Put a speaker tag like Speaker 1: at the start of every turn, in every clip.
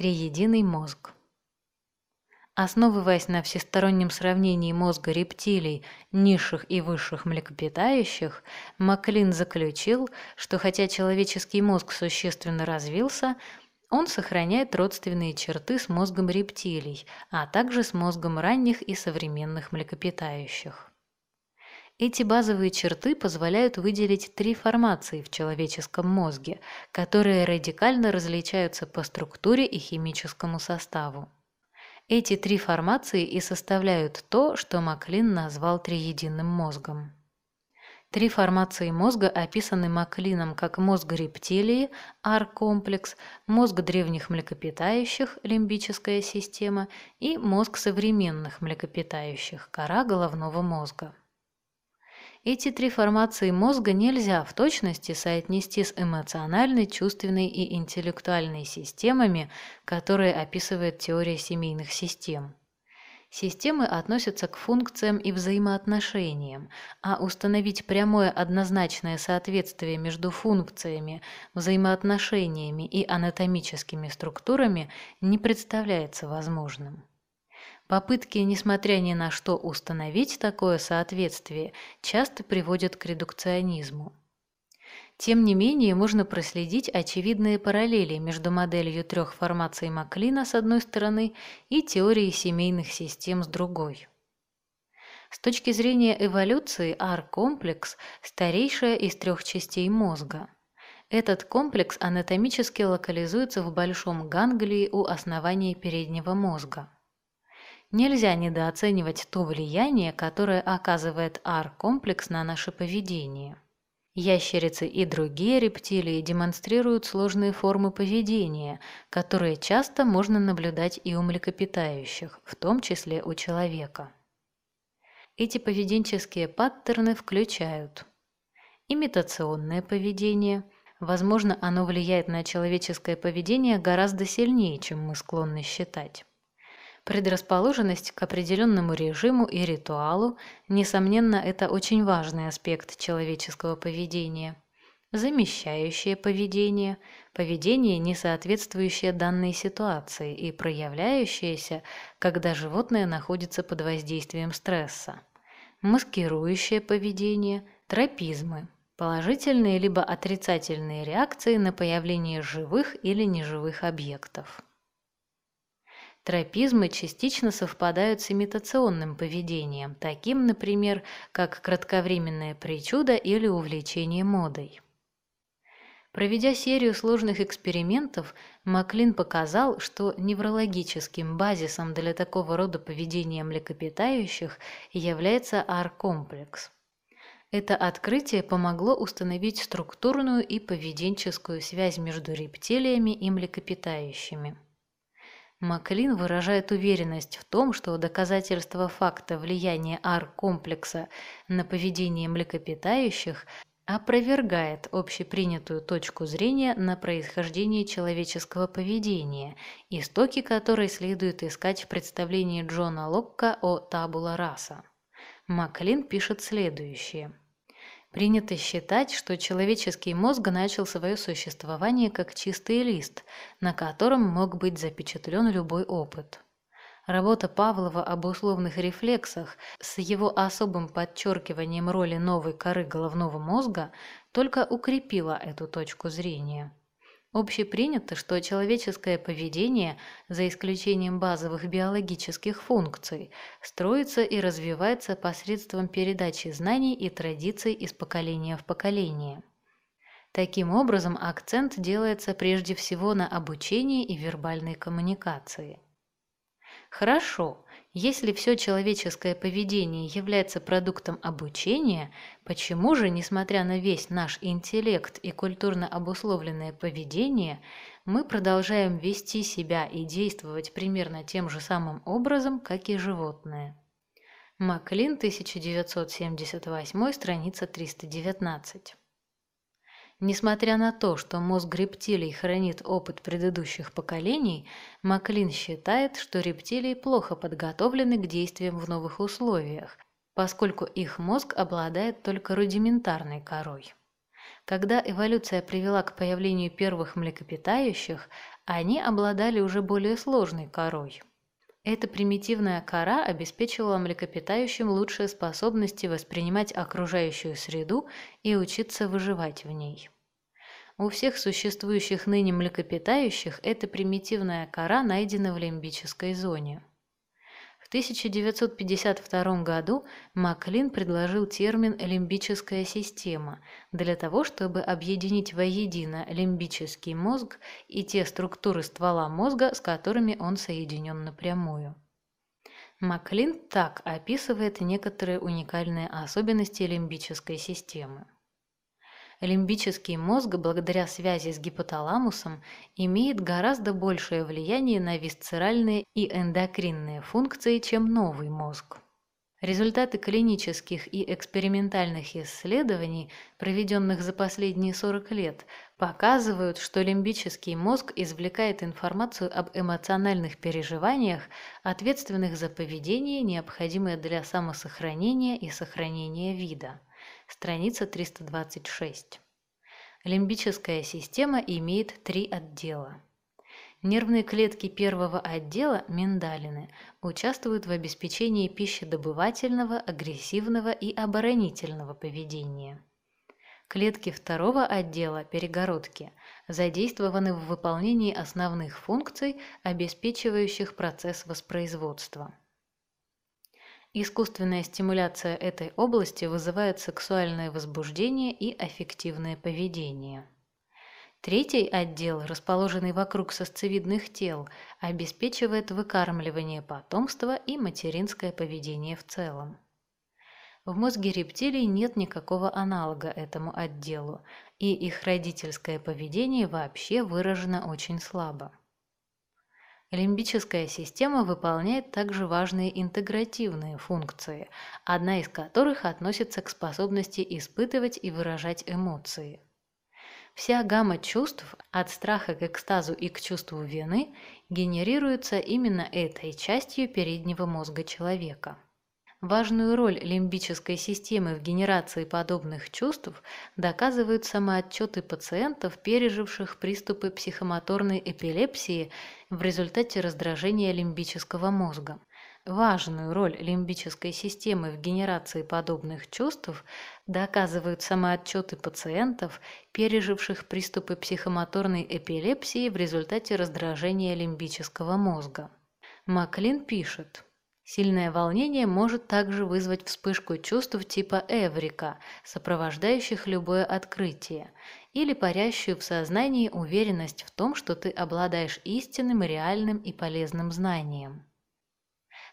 Speaker 1: Триединый мозг. Основываясь на всестороннем сравнении мозга рептилий, низших и высших млекопитающих, Маклин заключил, что хотя человеческий мозг существенно развился, он сохраняет родственные черты с мозгом рептилий, а также с мозгом ранних и современных млекопитающих. Эти базовые черты позволяют выделить три формации в человеческом мозге, которые радикально различаются по структуре и химическому составу. Эти три формации и составляют то, что Маклин назвал триединым мозгом. Три формации мозга описаны Маклином как мозг рептилии, ар-комплекс, мозг древних млекопитающих, лимбическая система и мозг современных млекопитающих, кора головного мозга. Эти три формации мозга нельзя в точности соотнести с эмоциональной, чувственной и интеллектуальной системами, которые описывает теория семейных систем. Системы относятся к функциям и взаимоотношениям, а установить прямое однозначное соответствие между функциями, взаимоотношениями и анатомическими структурами не представляется возможным. Попытки, несмотря ни на что, установить такое соответствие часто приводят к редукционизму. Тем не менее, можно проследить очевидные параллели между моделью трех формаций Маклина с одной стороны и теорией семейных систем с другой. С точки зрения эволюции, ар-комплекс – старейшая из трех частей мозга. Этот комплекс анатомически локализуется в большом ганглии у основания переднего мозга. Нельзя недооценивать то влияние, которое оказывает ар-комплекс на наше поведение. Ящерицы и другие рептилии демонстрируют сложные формы поведения, которые часто можно наблюдать и у млекопитающих, в том числе у человека. Эти поведенческие паттерны включают имитационное поведение. Возможно, оно влияет на человеческое поведение гораздо сильнее, чем мы склонны считать Предрасположенность к определенному режиму и ритуалу, несомненно, это очень важный аспект человеческого поведения. Замещающее поведение, поведение, не соответствующее данной ситуации и проявляющееся, когда животное находится под воздействием стресса. Маскирующее поведение, тропизмы, положительные либо отрицательные реакции на появление живых или неживых объектов. Тропизмы частично совпадают с имитационным поведением, таким, например, как кратковременная причуда или увлечение модой. Проведя серию сложных экспериментов, Маклин показал, что неврологическим базисом для такого рода поведения млекопитающих является ар-комплекс. Это открытие помогло установить структурную и поведенческую связь между рептилиями и млекопитающими. Маклин выражает уверенность в том, что доказательство факта влияния ар-комплекса на поведение млекопитающих опровергает общепринятую точку зрения на происхождение человеческого поведения, истоки которой следует искать в представлении Джона Локка о табула раса. Маклин пишет следующее. Принято считать, что человеческий мозг начал свое существование как чистый лист, на котором мог быть запечатлен любой опыт. Работа Павлова об условных рефлексах с его особым подчеркиванием роли новой коры головного мозга только укрепила эту точку зрения. Общепринято, что человеческое поведение, за исключением базовых биологических функций, строится и развивается посредством передачи знаний и традиций из поколения в поколение. Таким образом, акцент делается прежде всего на обучении и вербальной коммуникации. Хорошо, если все человеческое поведение является продуктом обучения, почему же, несмотря на весь наш интеллект и культурно обусловленное поведение, мы продолжаем вести себя и действовать примерно тем же самым образом, как и животные? Маклин, 1978, страница 319. Несмотря на то, что мозг рептилий хранит опыт предыдущих поколений, Маклин считает, что рептилии плохо подготовлены к действиям в новых условиях, поскольку их мозг обладает только рудиментарной корой. Когда эволюция привела к появлению первых млекопитающих, они обладали уже более сложной корой. Эта примитивная кора обеспечивала млекопитающим лучшие способности воспринимать окружающую среду и учиться выживать в ней. У всех существующих ныне млекопитающих эта примитивная кора найдена в лимбической зоне. 1952 году Маклин предложил термин «лимбическая система» для того, чтобы объединить воедино лимбический мозг и те структуры ствола мозга, с которыми он соединен напрямую. Маклин так описывает некоторые уникальные особенности лимбической системы. Лимбический мозг, благодаря связи с гипоталамусом, имеет гораздо большее влияние на висцеральные и эндокринные функции, чем новый мозг. Результаты клинических и экспериментальных исследований, проведенных за последние 40 лет, показывают, что лимбический мозг извлекает информацию об эмоциональных переживаниях, ответственных за поведение, необходимое для самосохранения и сохранения вида страница 326. Лимбическая система имеет три отдела. Нервные клетки первого отдела, миндалины, участвуют в обеспечении пищедобывательного, агрессивного и оборонительного поведения. Клетки второго отдела, перегородки, задействованы в выполнении основных функций, обеспечивающих процесс воспроизводства. Искусственная стимуляция этой области вызывает сексуальное возбуждение и аффективное поведение. Третий отдел, расположенный вокруг сосцевидных тел, обеспечивает выкармливание потомства и материнское поведение в целом. В мозге рептилий нет никакого аналога этому отделу, и их родительское поведение вообще выражено очень слабо. Лимбическая система выполняет также важные интегративные функции, одна из которых относится к способности испытывать и выражать эмоции. Вся гамма чувств, от страха к экстазу и к чувству вины, генерируется именно этой частью переднего мозга человека. Важную роль лимбической системы в генерации подобных чувств доказывают самоотчеты пациентов, переживших приступы психомоторной эпилепсии в результате раздражения лимбического мозга. Важную роль лимбической системы в генерации подобных чувств доказывают самоотчеты пациентов, переживших приступы психомоторной эпилепсии в результате раздражения лимбического мозга. Маклин пишет – Сильное волнение может также вызвать вспышку чувств типа эврика, сопровождающих любое открытие, или парящую в сознании уверенность в том, что ты обладаешь истинным, реальным и полезным знанием.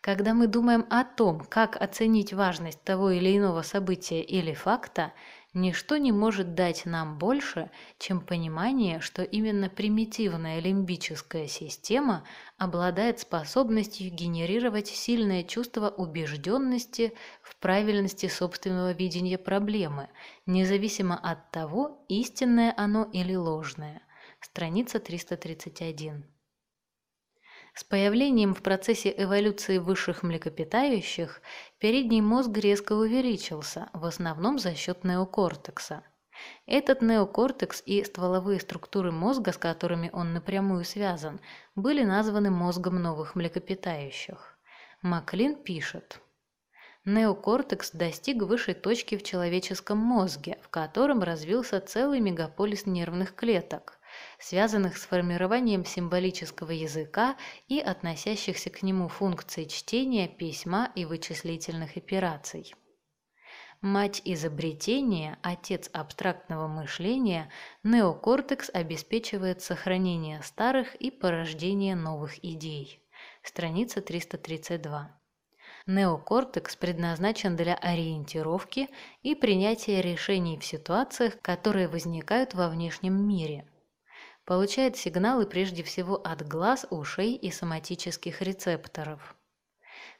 Speaker 1: Когда мы думаем о том, как оценить важность того или иного события или факта, Ничто не может дать нам больше, чем понимание, что именно примитивная лимбическая система обладает способностью генерировать сильное чувство убежденности в правильности собственного видения проблемы, независимо от того, истинное оно или ложное. Страница 331. С появлением в процессе эволюции высших млекопитающих передний мозг резко увеличился, в основном за счет неокортекса. Этот неокортекс и стволовые структуры мозга, с которыми он напрямую связан, были названы мозгом новых млекопитающих. Маклин пишет. Неокортекс достиг высшей точки в человеческом мозге, в котором развился целый мегаполис нервных клеток, связанных с формированием символического языка и относящихся к нему функций чтения, письма и вычислительных операций. Мать изобретения, отец абстрактного мышления, неокортекс обеспечивает сохранение старых и порождение новых идей. Страница 332. Неокортекс предназначен для ориентировки и принятия решений в ситуациях, которые возникают во внешнем мире – получает сигналы прежде всего от глаз, ушей и соматических рецепторов.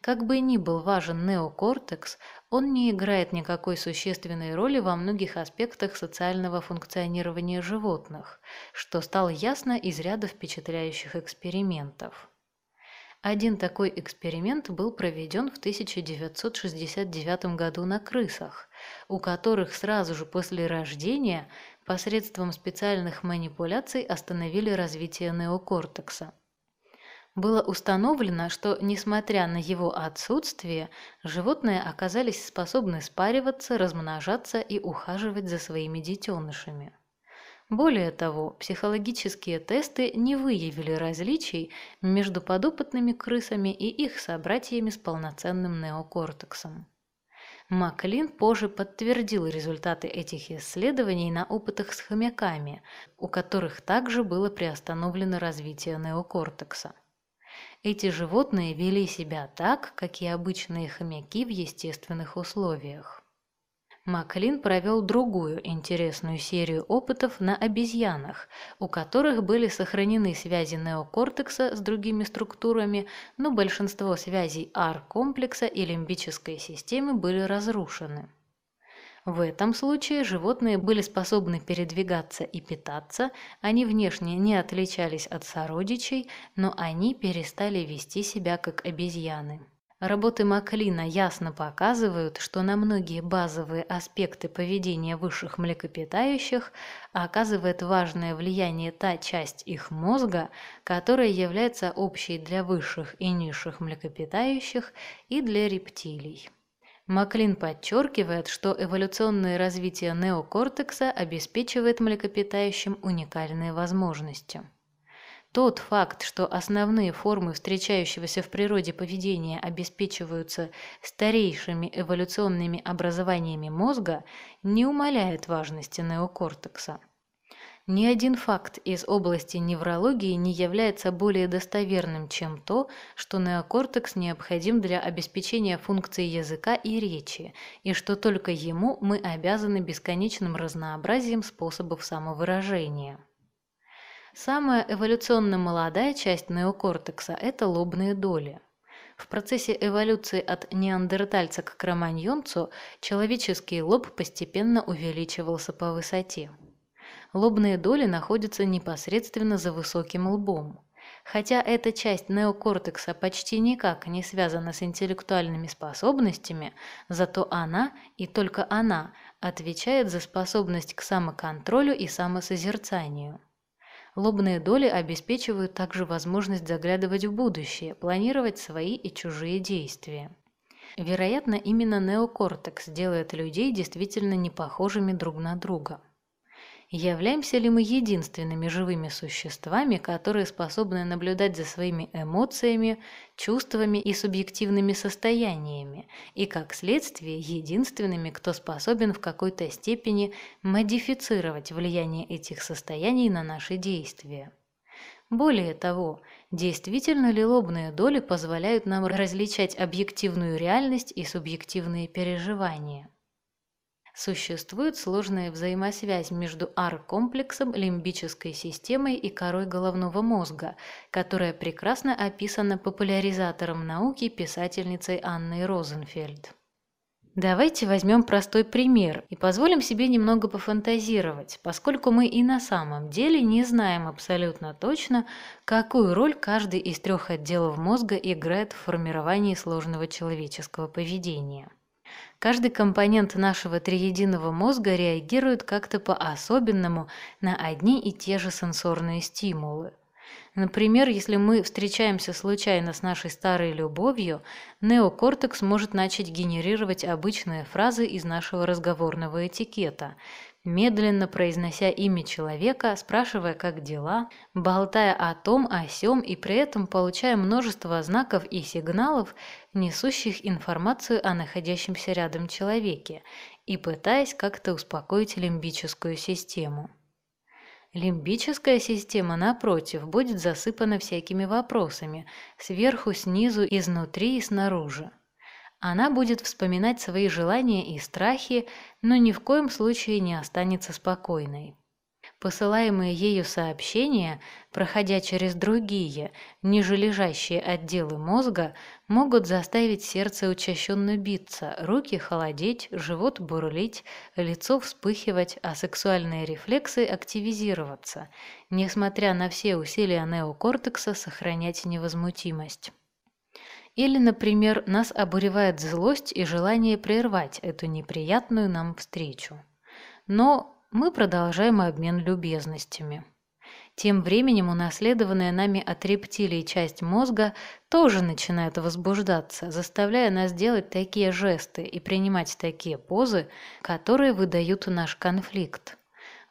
Speaker 1: Как бы ни был важен неокортекс, он не играет никакой существенной роли во многих аспектах социального функционирования животных, что стало ясно из ряда впечатляющих экспериментов. Один такой эксперимент был проведен в 1969 году на крысах, у которых сразу же после рождения посредством специальных манипуляций остановили развитие неокортекса. Было установлено, что, несмотря на его отсутствие, животные оказались способны спариваться, размножаться и ухаживать за своими детенышами. Более того, психологические тесты не выявили различий между подопытными крысами и их собратьями с полноценным неокортексом. Маклин позже подтвердил результаты этих исследований на опытах с хомяками, у которых также было приостановлено развитие неокортекса. Эти животные вели себя так, как и обычные хомяки в естественных условиях. Маклин провел другую интересную серию опытов на обезьянах, у которых были сохранены связи неокортекса с другими структурами, но большинство связей R-комплекса и лимбической системы были разрушены. В этом случае животные были способны передвигаться и питаться, они внешне не отличались от сородичей, но они перестали вести себя как обезьяны. Работы Маклина ясно показывают, что на многие базовые аспекты поведения высших млекопитающих оказывает важное влияние та часть их мозга, которая является общей для высших и низших млекопитающих и для рептилий. Маклин подчеркивает, что эволюционное развитие неокортекса обеспечивает млекопитающим уникальные возможности. Тот факт, что основные формы встречающегося в природе поведения обеспечиваются старейшими эволюционными образованиями мозга, не умаляет важности неокортекса. Ни один факт из области неврологии не является более достоверным, чем то, что неокортекс необходим для обеспечения функций языка и речи, и что только ему мы обязаны бесконечным разнообразием способов самовыражения. Самая эволюционно молодая часть неокортекса – это лобные доли. В процессе эволюции от неандертальца к кроманьонцу человеческий лоб постепенно увеличивался по высоте. Лобные доли находятся непосредственно за высоким лбом. Хотя эта часть неокортекса почти никак не связана с интеллектуальными способностями, зато она, и только она, отвечает за способность к самоконтролю и самосозерцанию. Лобные доли обеспечивают также возможность заглядывать в будущее, планировать свои и чужие действия. Вероятно, именно неокортекс делает людей действительно непохожими друг на друга. Являемся ли мы единственными живыми существами, которые способны наблюдать за своими эмоциями, чувствами и субъективными состояниями, и, как следствие, единственными, кто способен в какой-то степени модифицировать влияние этих состояний на наши действия? Более того, действительно ли лобные доли позволяют нам различать объективную реальность и субъективные переживания? Существует сложная взаимосвязь между R-комплексом, лимбической системой и корой головного мозга, которая прекрасно описана популяризатором науки писательницей Анной Розенфельд. Давайте возьмем простой пример и позволим себе немного пофантазировать, поскольку мы и на самом деле не знаем абсолютно точно, какую роль каждый из трех отделов мозга играет в формировании сложного человеческого поведения. Каждый компонент нашего триединого мозга реагирует как-то по-особенному на одни и те же сенсорные стимулы. Например, если мы встречаемся случайно с нашей старой любовью, неокортекс может начать генерировать обычные фразы из нашего разговорного этикета, медленно произнося имя человека, спрашивая, как дела, болтая о том, о сём и при этом получая множество знаков и сигналов, несущих информацию о находящемся рядом человеке, и пытаясь как-то успокоить лимбическую систему. Лимбическая система, напротив, будет засыпана всякими вопросами, сверху, снизу, изнутри и снаружи. Она будет вспоминать свои желания и страхи, но ни в коем случае не останется спокойной. Посылаемые ею сообщения, проходя через другие, ниже лежащие отделы мозга, могут заставить сердце учащенно биться, руки холодеть, живот бурлить, лицо вспыхивать, а сексуальные рефлексы активизироваться, несмотря на все усилия неокортекса сохранять невозмутимость. Или, например, нас обуревает злость и желание прервать эту неприятную нам встречу. Но мы продолжаем обмен любезностями. Тем временем унаследованная нами от рептилий часть мозга тоже начинает возбуждаться, заставляя нас делать такие жесты и принимать такие позы, которые выдают наш конфликт.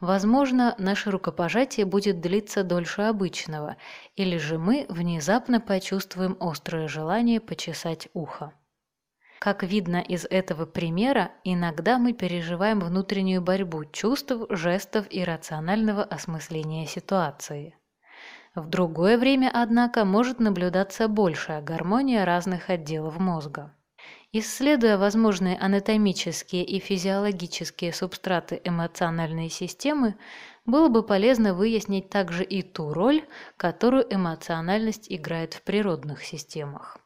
Speaker 1: Возможно, наше рукопожатие будет длиться дольше обычного, или же мы внезапно почувствуем острое желание почесать ухо. Как видно из этого примера, иногда мы переживаем внутреннюю борьбу чувств, жестов и рационального осмысления ситуации. В другое время, однако, может наблюдаться большая гармония разных отделов мозга. Исследуя возможные анатомические и физиологические субстраты эмоциональной системы, было бы полезно выяснить также и ту роль, которую эмоциональность играет в природных системах.